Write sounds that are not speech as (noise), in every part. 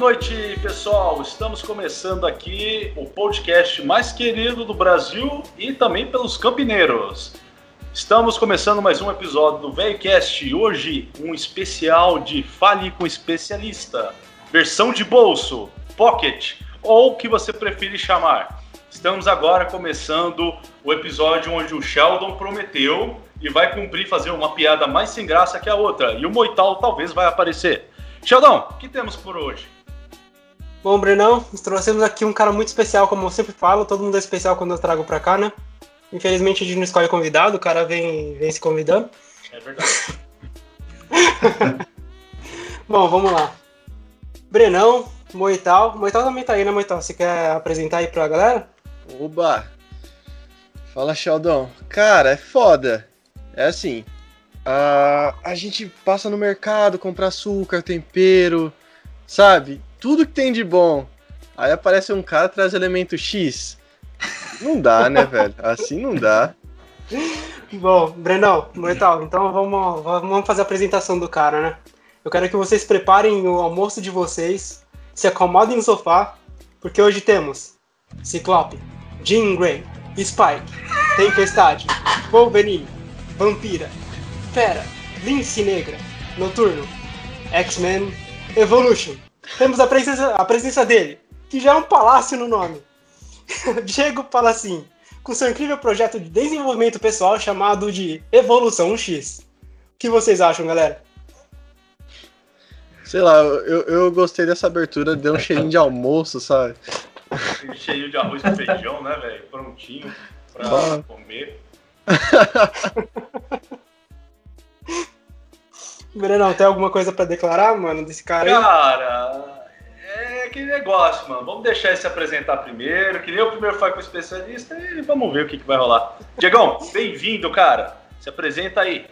noite, pessoal. Estamos começando aqui o podcast mais querido do Brasil e também pelos campineiros. Estamos começando mais um episódio do VelhoCast. Hoje, um especial de Fale com Especialista, versão de bolso, pocket, ou o que você preferir chamar. Estamos agora começando o episódio onde o Sheldon prometeu e vai cumprir fazer uma piada mais sem graça que a outra. E o Moital talvez vai aparecer. Sheldon, o que temos por hoje? Bom, Brenão, trouxemos aqui um cara muito especial, como eu sempre falo, todo mundo é especial quando eu trago pra cá, né? Infelizmente a gente não escolhe convidado, o cara vem, vem se convidando. É verdade. (laughs) Bom, vamos lá. Brenão, Moital. Moital também tá aí, né, Moital? Você quer apresentar aí pra galera? Oba! Fala, Sheldon. Cara, é foda. É assim, a, a gente passa no mercado, compra açúcar, tempero, sabe? Tudo que tem de bom. Aí aparece um cara traz elemento X. Não dá, né, (laughs) velho? Assim não dá. Bom, Brendão, Moital, então vamos, vamos fazer a apresentação do cara, né? Eu quero que vocês preparem o almoço de vocês, se acomodem no sofá, porque hoje temos Ciclope, Jean Grey, Spike, Tempestade, Wolverine, Vampira, Fera, Lince Negra, Noturno, X-Men, Evolution. Temos a presença, a presença dele, que já é um palácio no nome. (laughs) Diego Palacin, com seu incrível projeto de desenvolvimento pessoal chamado de Evolução X. O que vocês acham, galera? Sei lá, eu, eu gostei dessa abertura, deu um cheirinho de almoço, sabe? Cheio de arroz com feijão, né, velho? Prontinho pra ah. comer. (laughs) Brenão, tem alguma coisa para declarar, mano, desse cara aí? Cara, é aquele negócio, mano. Vamos deixar ele se apresentar primeiro, que nem o primeiro foi com o especialista e vamos ver o que, que vai rolar. Diegão, bem-vindo, cara. Se apresenta aí.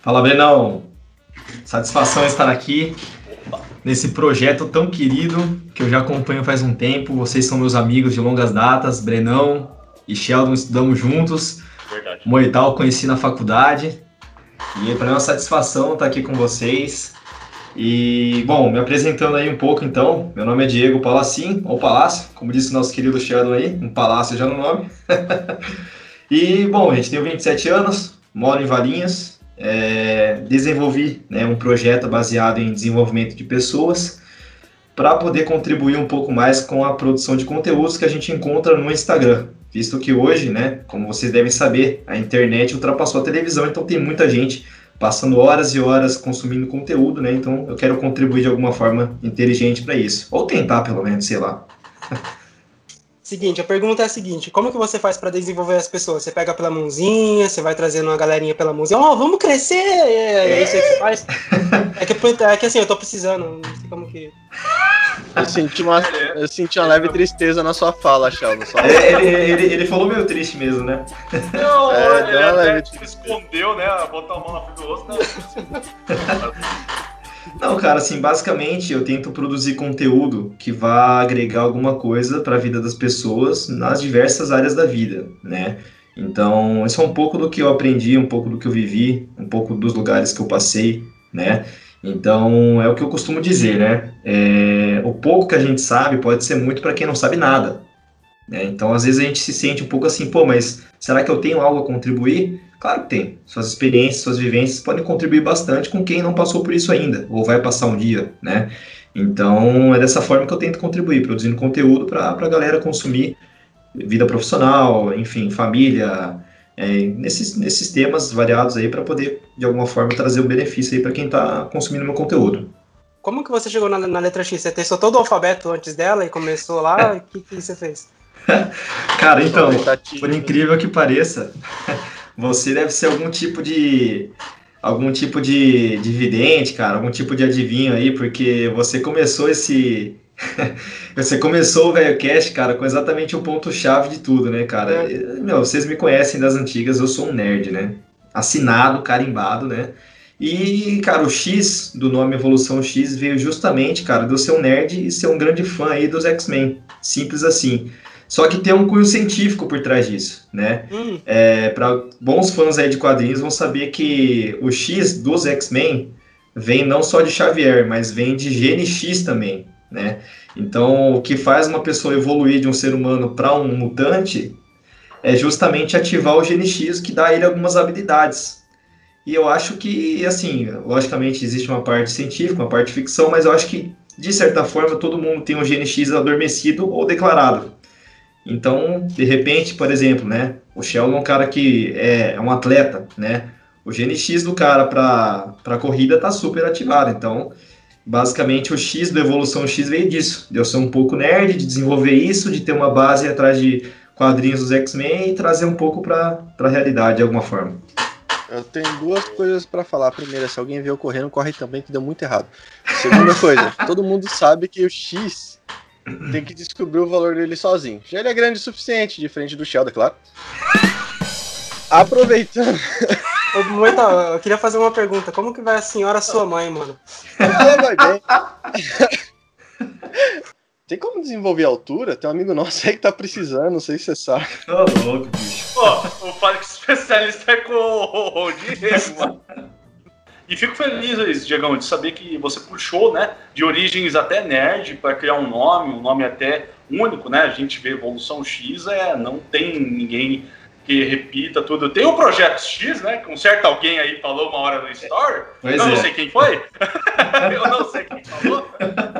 Fala, Brenão. Satisfação estar aqui Opa. nesse projeto tão querido que eu já acompanho faz um tempo. Vocês são meus amigos de longas datas, Brenão e Sheldon estudamos juntos. Verdade. Moital conheci na faculdade. E para mim é uma satisfação estar aqui com vocês. E, bom, me apresentando aí um pouco então, meu nome é Diego Palacim, ou Palácio, como disse o nosso querido Sheldon aí, um palácio já no nome. (laughs) e, bom, gente, tenho 27 anos, moro em Valinhas, é, desenvolvi né, um projeto baseado em desenvolvimento de pessoas para poder contribuir um pouco mais com a produção de conteúdos que a gente encontra no Instagram visto que hoje, né, como vocês devem saber, a internet ultrapassou a televisão, então tem muita gente passando horas e horas consumindo conteúdo, né? Então eu quero contribuir de alguma forma inteligente para isso, ou tentar pelo menos, sei lá. (laughs) Seguinte, a pergunta é a seguinte: como que você faz para desenvolver as pessoas? Você pega pela mãozinha, você vai trazendo uma galerinha pela mãozinha, ó, oh, vamos crescer! É, é isso aí que você faz? (laughs) É que, é que assim, eu tô precisando, não sei como que. Eu senti uma, eu senti uma leve tristeza na sua fala, Sheldon. Só... É, ele, ele, ele, falou meio triste mesmo, né? Não, é, ele até se escondeu, né? Botar a mão na frente do rosto. Não, não, cara, assim, basicamente eu tento produzir conteúdo que vá agregar alguma coisa para a vida das pessoas nas diversas áreas da vida, né? Então, isso é um pouco do que eu aprendi, um pouco do que eu vivi, um pouco dos lugares que eu passei, né? Então, é o que eu costumo dizer, né? É, o pouco que a gente sabe pode ser muito para quem não sabe nada. Né? Então, às vezes a gente se sente um pouco assim, pô, mas será que eu tenho algo a contribuir? Claro que tem. Suas experiências, suas vivências podem contribuir bastante com quem não passou por isso ainda, ou vai passar um dia, né? Então, é dessa forma que eu tento contribuir, produzindo conteúdo para a galera consumir vida profissional, enfim, família, é, nesses, nesses temas variados aí para poder, de alguma forma, trazer um benefício aí para quem está consumindo meu conteúdo. Como que você chegou na, na, letra X? Você testou todo o alfabeto antes dela e começou lá? O (laughs) que, que você fez? (laughs) Cara, então, por incrível que pareça, (laughs) você deve ser algum tipo de algum tipo de, de vidente, cara, algum tipo de adivinho aí, porque você começou esse (laughs) Você começou o velho cast, cara, com exatamente o ponto-chave de tudo, né, cara? É. Meu, vocês me conhecem das antigas, eu sou um nerd, né? Assinado, carimbado, né? E, cara, o X do nome Evolução X veio justamente, cara, de eu ser um nerd e ser um grande fã aí dos X-Men. Simples assim. Só que tem um cunho científico por trás disso, né? Hum. É, para bons fãs aí de quadrinhos vão saber que o X dos X-Men vem não só de Xavier, mas vem de GNX também, né? Então, o que faz uma pessoa evoluir de um ser humano para um mutante é justamente ativar o GNX que dá a ele algumas habilidades. E eu acho que, assim, logicamente existe uma parte científica, uma parte ficção, mas eu acho que, de certa forma, todo mundo tem um GNX adormecido ou declarado. Então, de repente, por exemplo, né, o Sheldon é um cara que é, é um atleta, né, o GNX do cara para a corrida tá super ativado. Então, basicamente, o X da evolução X veio disso. De eu ser um pouco nerd, de desenvolver isso, de ter uma base atrás de quadrinhos dos X-Men e trazer um pouco para a realidade de alguma forma. Eu tenho duas coisas para falar. Primeira, se alguém veio correndo, corre também, que deu muito errado. Segunda (laughs) coisa, todo mundo sabe que o X tem que descobrir o valor dele sozinho. Já ele é grande o suficiente, diferente do Sheldon, claro. (laughs) Aproveitando. Moita, eu queria fazer uma pergunta. Como que vai a senhora sua mãe, mano? Ela vai bem. Tem como desenvolver altura? Tem um amigo nosso aí que tá precisando, não sei se você sabe. Ô, louco, bicho. Pô, o Fábio especialista é com o Diego, mano. E fico feliz, Diegão, de saber que você puxou, né, de origens até nerd, para criar um nome, um nome até único, né? A gente vê Evolução X, é, não tem ninguém que repita tudo. Tem o Projeto X, né? Que um certo alguém aí falou uma hora no Story. Pois eu é. não sei quem foi. (laughs) eu não sei quem falou.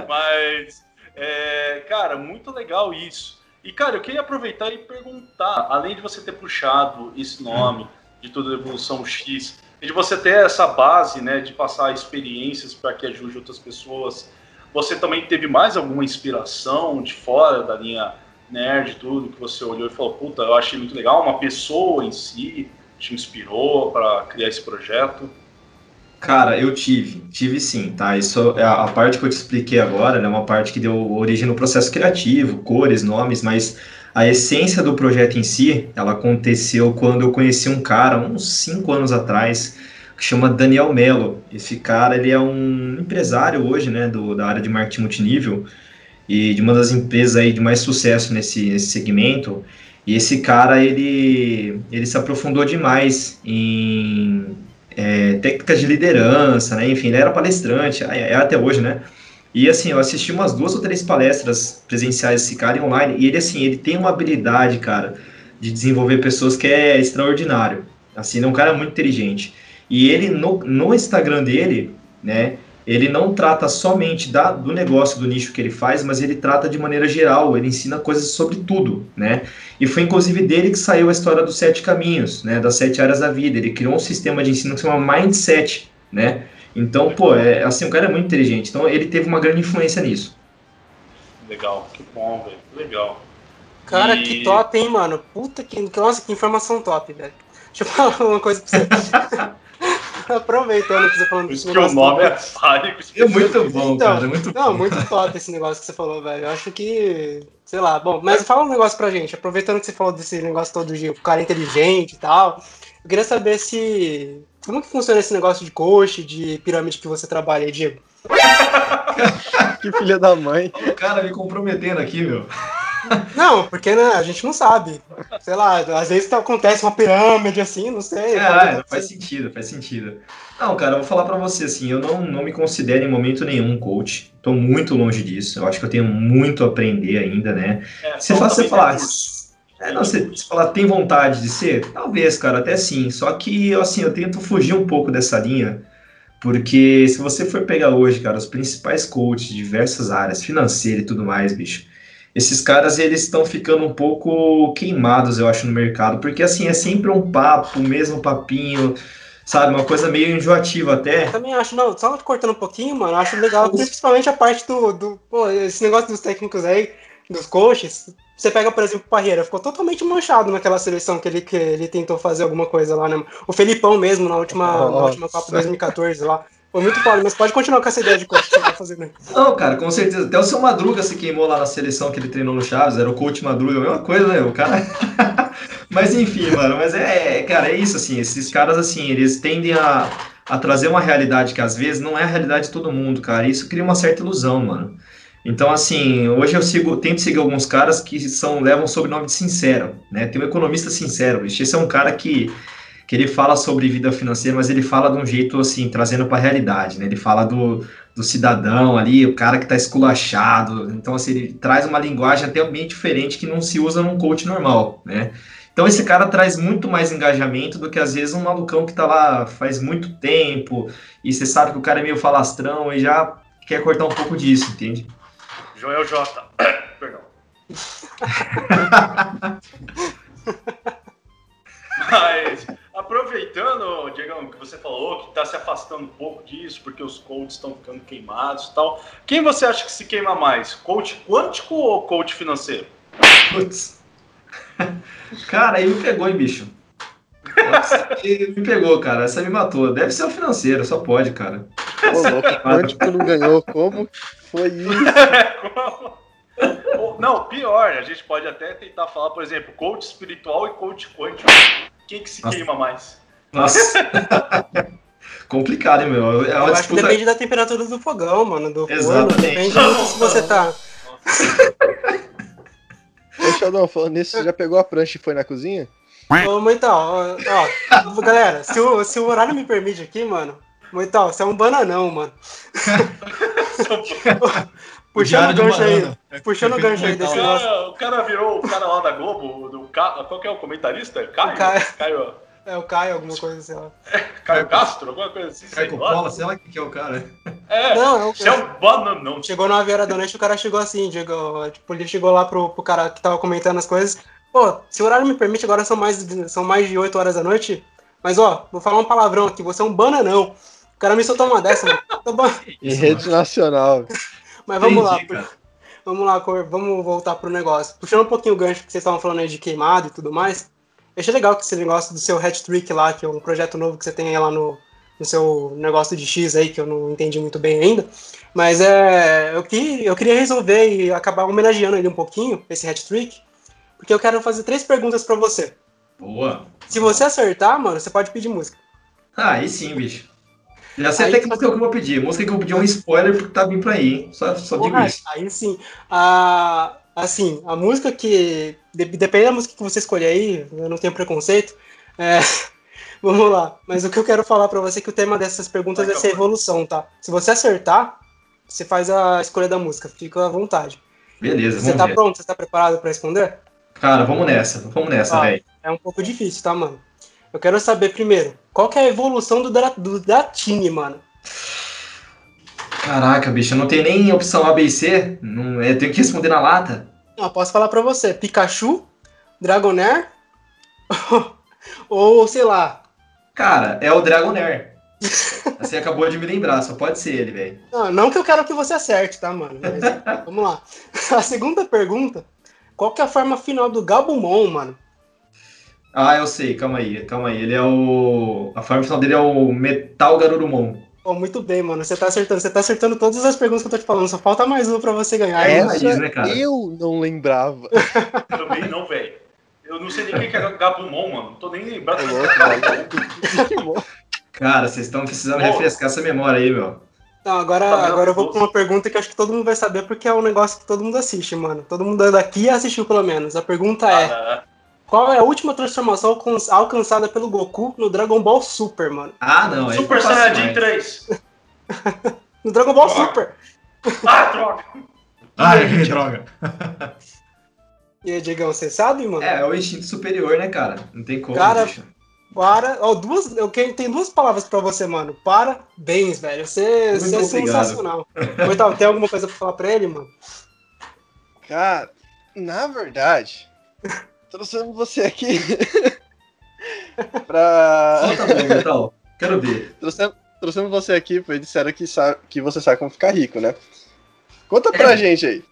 Mas, é, cara, muito legal isso. E, cara, eu queria aproveitar e perguntar, além de você ter puxado esse nome de toda a Evolução X, e de você ter essa base, né, de passar experiências para que ajude outras pessoas, você também teve mais alguma inspiração de fora da linha nerd, tudo, que você olhou e falou, puta, eu achei muito legal, uma pessoa em si te inspirou para criar esse projeto? Cara, eu tive, tive sim, tá? Isso é a parte que eu te expliquei agora, né? Uma parte que deu origem no processo criativo, cores, nomes, mas a essência do projeto em si, ela aconteceu quando eu conheci um cara, uns cinco anos atrás, que chama Daniel Mello. Esse cara, ele é um empresário hoje, né, do, da área de marketing multinível, e de uma das empresas aí de mais sucesso nesse, nesse segmento. E esse cara, ele, ele se aprofundou demais em é, técnicas de liderança, né? Enfim, ele era palestrante, é, é até hoje, né? E assim, eu assisti umas duas ou três palestras presenciais desse cara online, e ele assim, ele tem uma habilidade, cara, de desenvolver pessoas que é extraordinário. Assim, ele é um cara muito inteligente. E ele, no, no Instagram dele, né, ele não trata somente da, do negócio, do nicho que ele faz, mas ele trata de maneira geral, ele ensina coisas sobre tudo, né? E foi inclusive dele que saiu a história dos sete caminhos, né? Das sete áreas da vida. Ele criou um sistema de ensino que se chama Mindset, né? Então, pô, é, assim, o cara é muito inteligente. Então, ele teve uma grande influência nisso. Legal, que bom, velho. Legal. Cara, e... que top, hein, mano? Puta que. Nossa, que informação top, velho. Deixa eu falar (laughs) uma coisa pra você. (laughs) (laughs) Aproveitando que você falando desse negócio. que o nome é Fárico. É muito bom, então, cara. É muito não, bom. muito top esse negócio que você falou, velho. Eu acho que. Sei lá, bom, mas fala um negócio pra gente. Aproveitando que você falou desse negócio todo de o cara inteligente e tal. Eu queria saber se. Como que funciona esse negócio de coach, de pirâmide que você trabalha aí, Diego? (laughs) que filha da mãe. O cara me comprometendo aqui, meu. Não, porque né, a gente não sabe. Sei lá, às vezes acontece uma pirâmide assim, não sei. É, é faz sentido, faz sentido. Não, cara, eu vou falar para você assim, eu não, não me considero em momento nenhum coach. Tô muito longe disso. Eu acho que eu tenho muito a aprender ainda, né? É, você fala, você falar, é, não, você, você falar, tem vontade de ser? Talvez, cara, até sim. Só que, assim, eu tento fugir um pouco dessa linha, porque se você for pegar hoje, cara, os principais coaches de diversas áreas, financeira e tudo mais, bicho, esses caras eles estão ficando um pouco queimados, eu acho, no mercado, porque assim é sempre um papo, o mesmo papinho, sabe, uma coisa meio enjoativa até. Eu também acho, não, só cortando um pouquinho, mano, eu acho legal, principalmente a parte do, do pô, esse negócio dos técnicos aí, dos coaches. Você pega, por exemplo, o Parreira, ficou totalmente manchado naquela seleção que ele, que ele tentou fazer alguma coisa lá, né? O Felipão mesmo, na última, na última Copa 2014 lá. Foi muito foda, mas pode continuar com essa ideia de coach que você tá fazendo. Não, cara, com certeza. Até o seu Madruga se queimou lá na seleção que ele treinou no Chaves, era o coach Madruga, a mesma coisa, né? O cara. (laughs) mas enfim, mano, mas é, cara, é isso, assim, esses caras, assim, eles tendem a, a trazer uma realidade que às vezes não é a realidade de todo mundo, cara. E isso cria uma certa ilusão, mano. Então, assim, hoje eu sigo, tento seguir alguns caras que são levam o sobrenome de sincero, né? Tem um economista sincero, esse é um cara que que ele fala sobre vida financeira, mas ele fala de um jeito assim, trazendo para a realidade, né? Ele fala do, do cidadão ali, o cara que está esculachado. Então, assim, ele traz uma linguagem até bem diferente que não se usa num coach normal, né? Então esse cara traz muito mais engajamento do que às vezes um malucão que tá lá faz muito tempo e você sabe que o cara é meio falastrão e já quer cortar um pouco disso, entende? Joel J. (coughs) Perdão. (laughs) Mas aproveitando, Diego, que você falou que está se afastando um pouco disso, porque os coaches estão ficando queimados e tal. Quem você acha que se queima mais? Coach quântico ou coach financeiro? Putz. (laughs) Cara, aí me pegou, hein, bicho. Nossa, me pegou, cara. Essa me matou. Deve ser o financeiro, só pode, cara. Ô, louco, quântico não ganhou. Como foi isso? (laughs) Não, pior, a gente pode até tentar falar, por exemplo, coach espiritual e coach quântico. Quem que se Nossa. queima mais? Nossa. (laughs) Complicado, hein, meu? É Eu acho que depende da temperatura do fogão, mano. Do Exatamente. Forno. Depende do se você tá. Ô, Sheldon, falando nisso, você já pegou a prancha e foi na cozinha? Ô, Moital, ó, ó, galera, se o, se o horário me permite aqui, mano, Moital, você é um bananão, mano. (laughs) (laughs) puxando o gancho aí, é puxando o gancho aí desse negócio. O cara virou o cara lá da Globo, do, qual que é o comentarista? Caio? O Caio. Caio. É o Caio, alguma coisa, sei lá. É, Caio Castro, alguma coisa assim. Caio Coppola, sei lá o que é o cara. É, não, é o Você é um bananão. Chegou na Vieira da noite, o cara chegou assim, Diego, tipo, ele chegou lá pro, pro cara que tava comentando as coisas. Pô, se o horário me permite, agora são mais, são mais de 8 horas da noite. Mas, ó, vou falar um palavrão aqui, você é um bananão. O cara me soltou uma dessa, mano. (laughs) Em rede nacional. Mas vamos Entendi, lá. Vamos lá, vamos voltar pro negócio. Puxando um pouquinho o gancho que vocês estavam falando aí de queimado e tudo mais. Eu achei legal que esse negócio do seu hat trick lá, que é um projeto novo que você tem aí lá no, no seu negócio de X aí, que eu não entendi muito bem ainda. Mas é, eu, que, eu queria resolver e acabar homenageando ele um pouquinho, esse hat trick, porque eu quero fazer três perguntas para você. Boa. Se você acertar, mano, você pode pedir música. Ah, aí sim, bicho. Já sei até que música que eu vou pedir. Música que eu vou pedir é um spoiler porque tá vindo pra aí, hein? Só, só digo isso. Aí sim. Ah, assim, a música que. Depende da música que você escolher aí, eu não tenho preconceito. É, (laughs) vamos lá. Mas o que eu quero falar para você é que o tema dessas perguntas vai ser evolução, tá? Se você acertar, você faz a escolha da música, fica à vontade. Beleza, Você tá ver. pronto? Você tá preparado para responder? Cara, vamos nessa, vamos nessa, velho. É um pouco difícil, tá, mano? Eu quero saber primeiro, qual que é a evolução do, do Dratini, mano? Caraca, bicho, não tenho nem opção A, B e C. Não, eu tenho que responder na lata. Não, posso falar pra você. Pikachu, Dragonair (laughs) ou, sei lá. Cara, é o Dragonair. Você acabou de me lembrar, só pode ser ele, velho. Não, não que eu quero que você acerte, tá, mano? Mas, (laughs) vamos lá. (laughs) A segunda pergunta, qual que é a forma final do Gabumon, mano? Ah, eu sei, calma aí, calma aí. Ele é o... A forma final dele é o Metal Garurumon. Oh, muito bem, mano. Você tá acertando. Você tá acertando todas as perguntas que eu tô te falando. Só falta mais uma pra você ganhar. É, Essa né, cara? eu não lembrava. (laughs) Também não, velho. Eu não sei nem quem que é Gabumon, mano. Não tô nem lembrando. (laughs) cara, vocês estão precisando Pô. refrescar essa memória aí, meu. Não, agora, tá agora eu vou pra uma pergunta que acho que todo mundo vai saber porque é um negócio que todo mundo assiste, mano. Todo mundo daqui assistiu, pelo menos. A pergunta é: ah, qual é a última transformação alcançada pelo Goku no Dragon Ball Super, mano? Ah, não. Super Saiyajin 3. (laughs) no Dragon Ball droga. Super. Ah, droga. Ai, (laughs) que droga. E aí, Diegão, você sabe, mano? É, é o instinto superior, né, cara? Não tem como. Cara, deixa. para. Ó, duas, eu tenho duas palavras pra você, mano. Parabéns, velho. Você, você é sensacional. Então, tem alguma coisa pra falar pra ele, mano? Cara, na verdade, (laughs) trouxemos você aqui (laughs) pra. Solta bem, então. Quero ver. Trouxemos, trouxemos você aqui, porque disseram que, sabe, que você sabe como ficar rico, né? Conta pra é. gente aí.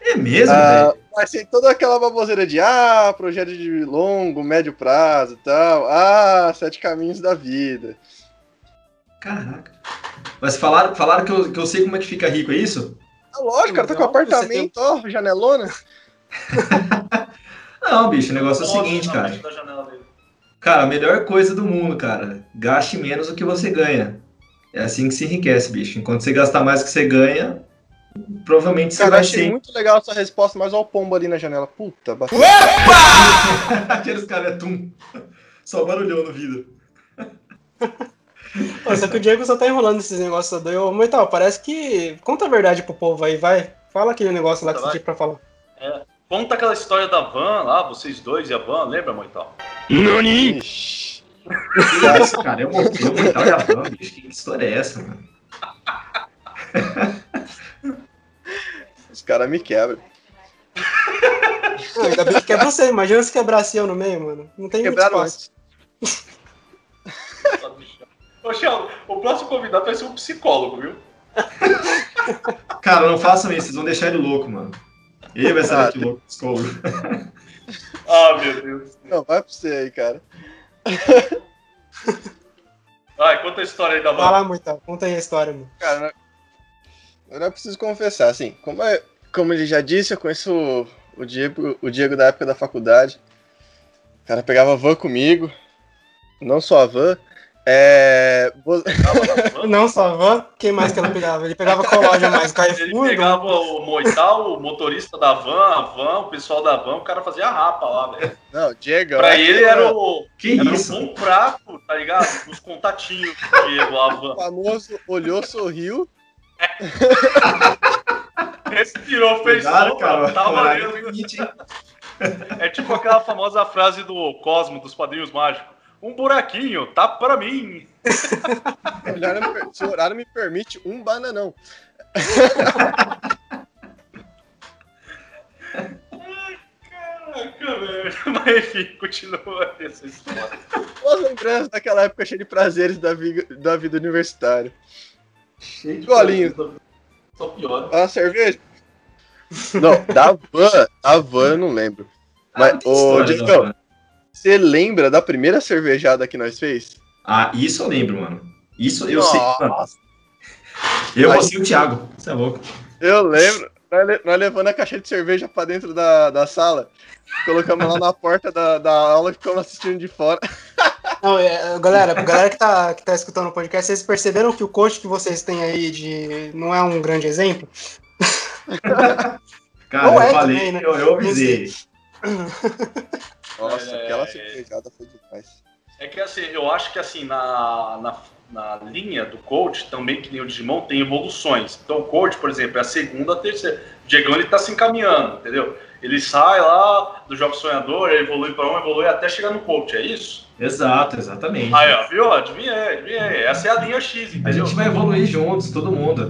É mesmo, ah, velho? Assim, toda aquela baboseira de ah, projeto de longo, médio prazo e tal. Ah, sete caminhos da vida. Caraca. Mas falaram, falaram que, eu, que eu sei como é que fica rico, é isso? É lógico, cara, tá com apartamento, ó, janelona. (laughs) Não, bicho, o negócio é o seguinte, cara. Cara, a melhor coisa do mundo, cara. Gaste menos do que você ganha. É assim que se enriquece, bicho. Enquanto você gastar mais do que você ganha, provavelmente você cara, vai achei ser... muito legal a sua resposta, mas olha o pombo ali na janela. Puta, bateu. Opa! (laughs) Aqueles caras é tum. Só barulhão no vidro. Pô, só que o Diego só tá enrolando esses negócios do eu, Moital, parece que. Conta a verdade pro povo aí, vai. Fala aquele negócio lá que você Vai. tinha pra falar. Conta aquela história da van lá, vocês dois e a van, lembra, Moital? Que isso, cara? Eu mostrei o Mortal e a Van, bicho. Que história é essa, mano? Os caras me quebram. Ainda bem que quebra você, imagina se quebrasse eu no meio, mano. Não tem muito Quebraram espaço. (laughs) Ô, o próximo convidado vai ser um psicólogo, viu? Cara, não façam isso, vocês vão deixar ele louco, mano. Ele vai sair Ah, daqui louco. (laughs) Ah, meu Deus. Não, vai pra você aí, cara. (laughs) Vai, conta a história aí da Vai van. lá, Moital, conta aí a história, mano. Cara, não- eu não preciso confessar, assim, como, é- como ele já disse, eu conheço o, o Diego, o Diego da época da faculdade. O cara pegava a van comigo, não só a van. É, Tava. (laughs) Não só a van, quem mais que ela pegava? Ele pegava qual loja mais? Ele Carrefour? pegava o Moital, o motorista da van, a van, o pessoal da van, o cara fazia a rapa lá, velho. não, Diego. Pra eu ele era o, Que era isso? um bom prato, tá ligado? Os contatinhos do Diego, a van. o famoso olhou, sorriu. (laughs) Respirou, fez Cuidado, som, cara. tá é valendo. limite, hein? É tipo aquela famosa frase do Cosmo, dos Padrinhos Mágicos. Um buraquinho, tá pra mim. (laughs) Se o horário me permite, um bananão. Caraca, velho. Mas enfim, continua essa história. Boas lembranças daquela época cheia de prazeres da, vi- da vida universitária. Cheio de Golinho. coisa, Só pior. Ah, cerveja? Não, da van, a van eu não lembro. Mas, Ah, tem ô, não, você lembra da primeira cervejada que nós fez? Ah, isso eu lembro, mano. Isso eu sei. Mano, Nossa, eu, você e o Thiago. Você é louco. eu lembro. Nós, le- nós levando a caixa de cerveja pra dentro da, da sala. Colocamos lá na porta da, da aula e ficamos assistindo de fora. (laughs) Não, é, galera, galera que tá, que tá escutando o podcast, vocês perceberam que o coach que vocês têm aí de não é um grande exemplo? (laughs) Cara, Ou eu é falei, também, né? eu, eu avisei. Nossa, É. aquela cervejada foi demais. É que assim, eu acho que assim, na, na, na linha do coach, também que nem o Digimon, tem evoluções. Então o coach, por exemplo, é a segunda, a terceira. O Diegão ele tá se encaminhando, entendeu? Ele sai lá do jogo sonhador, ele evolui para um, evolui até chegar no coach, é isso? Exato, exatamente. Aí, ó, viu? Adivinhei, adivinhei. Essa é a linha X, A entendeu? gente vai evoluir juntos, todo mundo.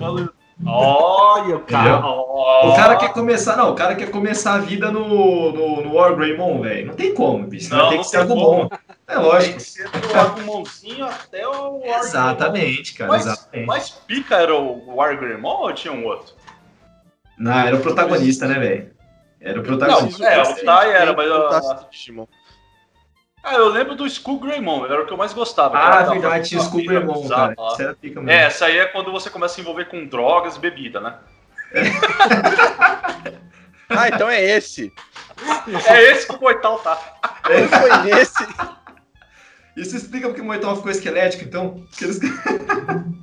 Olha, cara. O cara quer começar, não, o cara quer começar a vida no, no, no War Greymon, velho. Não tem como, bicho. Não, Vai ter não que ser tem algo bom. É Tem lógico. que ser do Agumãozinho até o War Exatamente, cara, Mas, exatamente. mas Pica era o Wargreymon ou tinha um outro? Não, era o protagonista, né, velho? Era o Não, protagonista. é, o Tai era, mas. Fantástico ah, Digimon. Ah, eu lembro do Skull Greymon, era o que eu mais gostava. Ah, da- verdade, tinha o Skull Greymon, cara. Isso era pica mesmo. É, essa aí é quando você começa a se envolver com drogas e bebida, né? (laughs) Ah, então é esse. É esse que o Coital tá. Não foi nesse. Isso explica porque o Moitão ficou esquelético, então. Eles-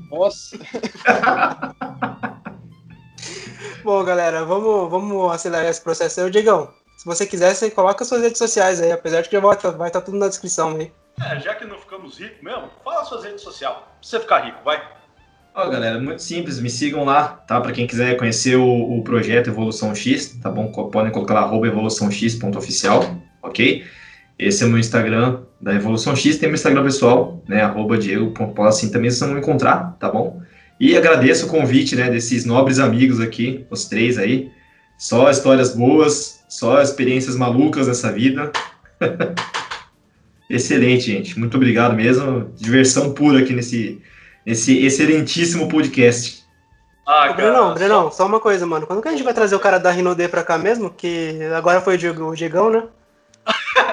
Nossa. (laughs) Bom, galera, vamos, vamos acelerar esse processo aí. Ô, Diegão, se você quiser, você coloca suas redes sociais aí, apesar de que já vai estar tá tudo na descrição aí. É, já que não ficamos ricos mesmo, fala suas redes sociais. Pra você ficar rico, vai. Ó, galera, muito simples, me sigam lá, tá? Pra quem quiser conhecer o, o projeto Evolução X, tá bom? Podem colocar lá, arroba evoluçãox.oficial, ok? Esse é o meu Instagram da Evolução X, tem meu Instagram pessoal, né? Arroba assim também vocês vão me encontrar, tá bom? E agradeço o convite, né, desses nobres amigos aqui, os três aí. Só histórias boas, só experiências malucas nessa vida. (laughs) Excelente, gente. Muito obrigado mesmo. Diversão pura aqui nesse, nesse excelentíssimo podcast. Ah, Ô, Brenão, Brenão, só uma coisa, mano. Quando que a gente vai trazer o cara da Rinode pra cá mesmo? Que agora foi o Diego- o Diegão, né?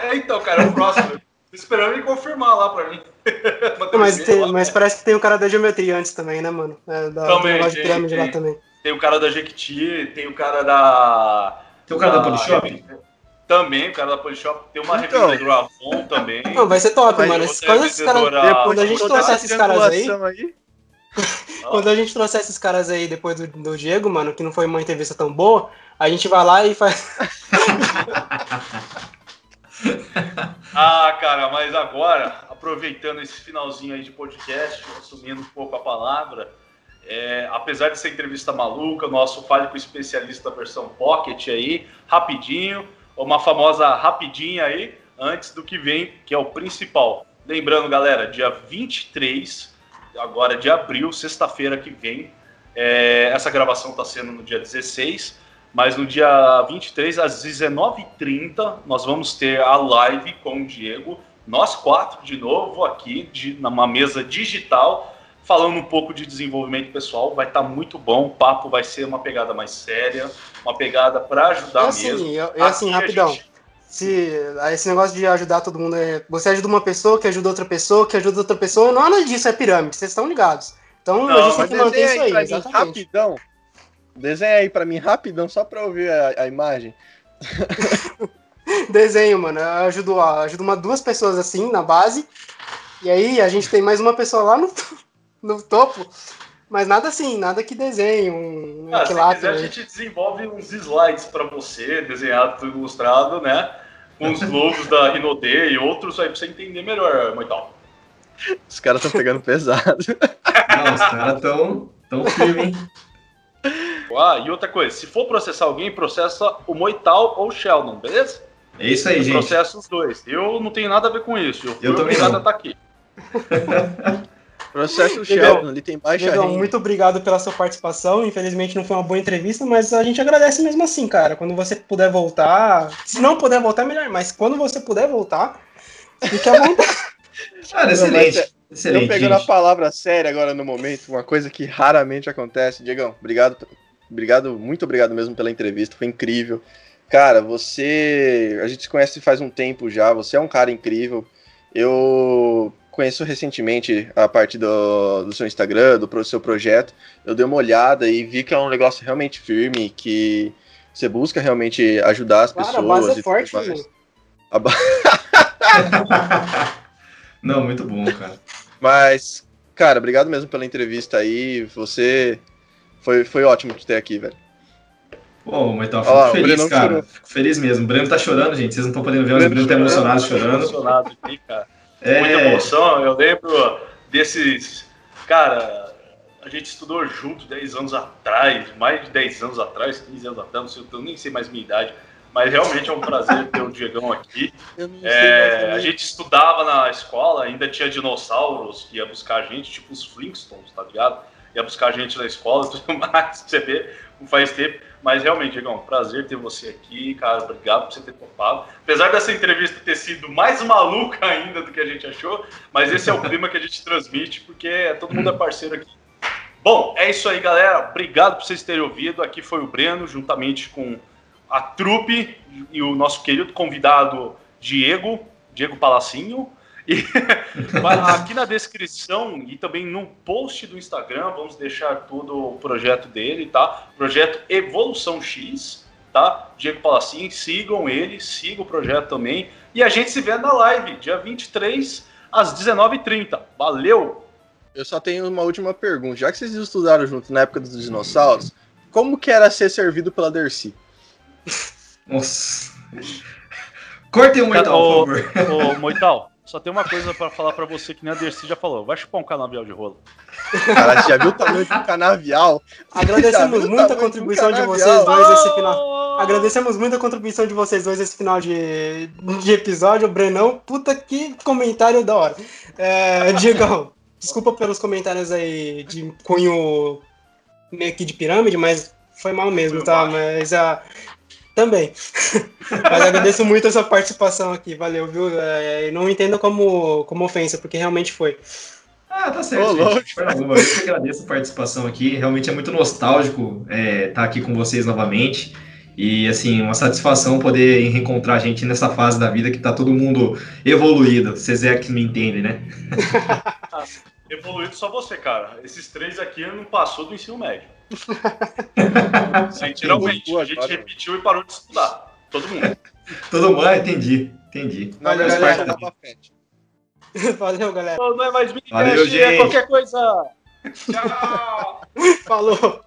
É, (laughs) então, cara, é o próximo. Tô esperando ele confirmar lá pra mim. (laughs) Mas, tem- lá. mas parece que tem o cara da geometria antes também, né, mano? É, da, Também, do negócio de tem, pirâmide lá tem. também. Tem o cara da Jequiti, tem o cara da. Tem o cara da Ah, Polishop? Também, o cara da Polishop. Tem uma Então. revendedora Avon também. Não, vai ser top, Mas mano. Quando, esses vendedora- quando a gente Depois trouxer Dessa esses caras aí, aí, (laughs) quando a gente trouxer esses caras aí depois do, do Diego, mano, que não foi uma entrevista tão boa, a gente vai lá e faz. (laughs) ah, cara, mas agora, aproveitando esse finalzinho aí de podcast, assumindo um pouco a palavra, é, apesar dessa entrevista maluca, nosso Fale com o Especialista versão Pocket aí, rapidinho, uma famosa rapidinha aí, antes do que vem, que é o principal. Lembrando, galera, dia 23, agora de abril, sexta-feira que vem, é, essa gravação está sendo no dia 16, mas no dia 23, às 19h30, nós vamos ter a live com o Diego, nós quatro de novo aqui, de, numa mesa digital, falando um pouco de desenvolvimento pessoal. Vai estar tá muito bom, o papo vai ser uma pegada mais séria, uma pegada para ajudar é assim, mesmo. É assim, rapidão. Gente... Se esse negócio de ajudar todo mundo é. Você ajuda uma pessoa, que ajuda outra pessoa, que ajuda outra pessoa, não é nada disso, é pirâmide, vocês estão ligados. Então não, a gente tem que manter isso aí, exatamente. Rapidão. Desenha aí pra mim rapidão, só pra eu ver a, a imagem. (laughs) Desenho, mano. Eu ajudo, ajudo uma, duas pessoas assim na base. E aí a gente tem mais uma pessoa lá no, no topo. Mas nada assim, nada que desenhe. Um, ah, se quiser, a gente desenvolve uns slides para você, desenhado, ilustrado, né? Com os (laughs) logos da Rinode e outros aí pra você entender melhor, Moital. Os caras estão pegando pesado. (laughs) Não, os caras estão tão firmes, hein? Ah, e outra coisa, se for processar alguém, processa o Moital ou o Sheldon, beleza? É isso aí, gente. Processa os dois. Eu não tenho nada a ver com isso. Eu, eu também não. Tá aqui. (laughs) Processo Sheldon, ele tem baixa Legal, muito obrigado pela sua participação. Infelizmente não foi uma boa entrevista, mas a gente agradece mesmo assim, cara. Quando você puder voltar, se não puder voltar, melhor, mas quando você puder voltar, fique à vontade. (laughs) Cara, excelente. Excelente, eu pegando gente. a palavra séria agora no momento, uma coisa que raramente acontece. Diegão, obrigado, obrigado, muito obrigado mesmo pela entrevista, foi incrível. Cara, você. A gente se conhece faz um tempo já, você é um cara incrível. Eu conheço recentemente a parte do, do seu Instagram, do seu projeto. Eu dei uma olhada e vi que é um negócio realmente firme, que você busca realmente ajudar as pessoas. A base é forte, a ba... (laughs) Não, muito bom, cara. Mas, cara, obrigado mesmo pela entrevista aí. Você foi, foi ótimo te ter aqui, velho. Pô, mas tá fico feliz, cara. Fico feliz mesmo. O Breno tá chorando, gente. Vocês não estão podendo ver, mas o Breno tá emocionado, chorando. Emocionado aqui, cara. É... Muita emoção. Eu lembro desses. Cara, a gente estudou junto 10 anos atrás, mais de 10 anos atrás, 15 anos atrás, não sei, eu nem sei mais minha idade. Mas realmente é um prazer ter o Diegão aqui. (laughs) É, a gente estudava na escola, ainda tinha dinossauros que ia buscar a gente, tipo os Flintstones, tá ligado? Ia buscar a gente na escola e tudo (laughs) mais, você vê, não faz tempo. Mas realmente, Diegão, prazer ter você aqui, cara. Obrigado por você ter topado. Apesar dessa entrevista ter sido mais maluca ainda do que a gente achou, mas esse é o clima que a gente transmite, porque todo mundo é parceiro aqui. Bom, é isso aí, galera. Obrigado por vocês terem ouvido. Aqui foi o Breno, juntamente com a trupe e o nosso querido convidado Diego, Diego Palacinho. E (laughs) aqui na descrição e também no post do Instagram, vamos deixar todo o projeto dele, tá? Projeto Evolução X, tá? Diego Palacinho, sigam ele, sigam o projeto também. E a gente se vê na live, dia 23, às 19h30. Valeu! Eu só tenho uma última pergunta. Já que vocês estudaram junto na época dos dinossauros, como que era ser servido pela Dercy? Nossa. Cortem o Moital, por favor. Ô, Moital, só tem uma coisa pra falar pra você que nem a Dercy já falou. Vai chupar um canavial de rolo. Cara, já viu o tamanho do canavial? Agradecemos muito a contribuição de vocês dois esse final. Agradecemos muito a contribuição de vocês dois esse final de, de episódio. Brenão, puta que comentário da hora. É, Diegão, desculpa pelos comentários aí de cunho meio que de pirâmide, mas foi mal mesmo, tá? Mas a. Também. (laughs) Mas agradeço muito a sua participação aqui, valeu, viu? É, não entenda como, como ofensa, porque realmente foi. Ah, tá certo, oh, gente. Eu que agradeço a participação aqui. Realmente é muito nostálgico estar é, tá aqui com vocês novamente. E, assim, uma satisfação poder reencontrar a gente nessa fase da vida que tá todo mundo evoluído. Vocês é que me entendem, né? (laughs) evoluído só você, cara. Esses três aqui não passou do ensino médio. (laughs) Literalmente. A gente repetiu e parou de estudar. Todo mundo. (laughs) Todo mundo, ah, entendi. Entendi. Valeu, galera. (laughs) Valeu, galera. Não, é mais Valeu, gente. É qualquer coisa. Tchau. Falou.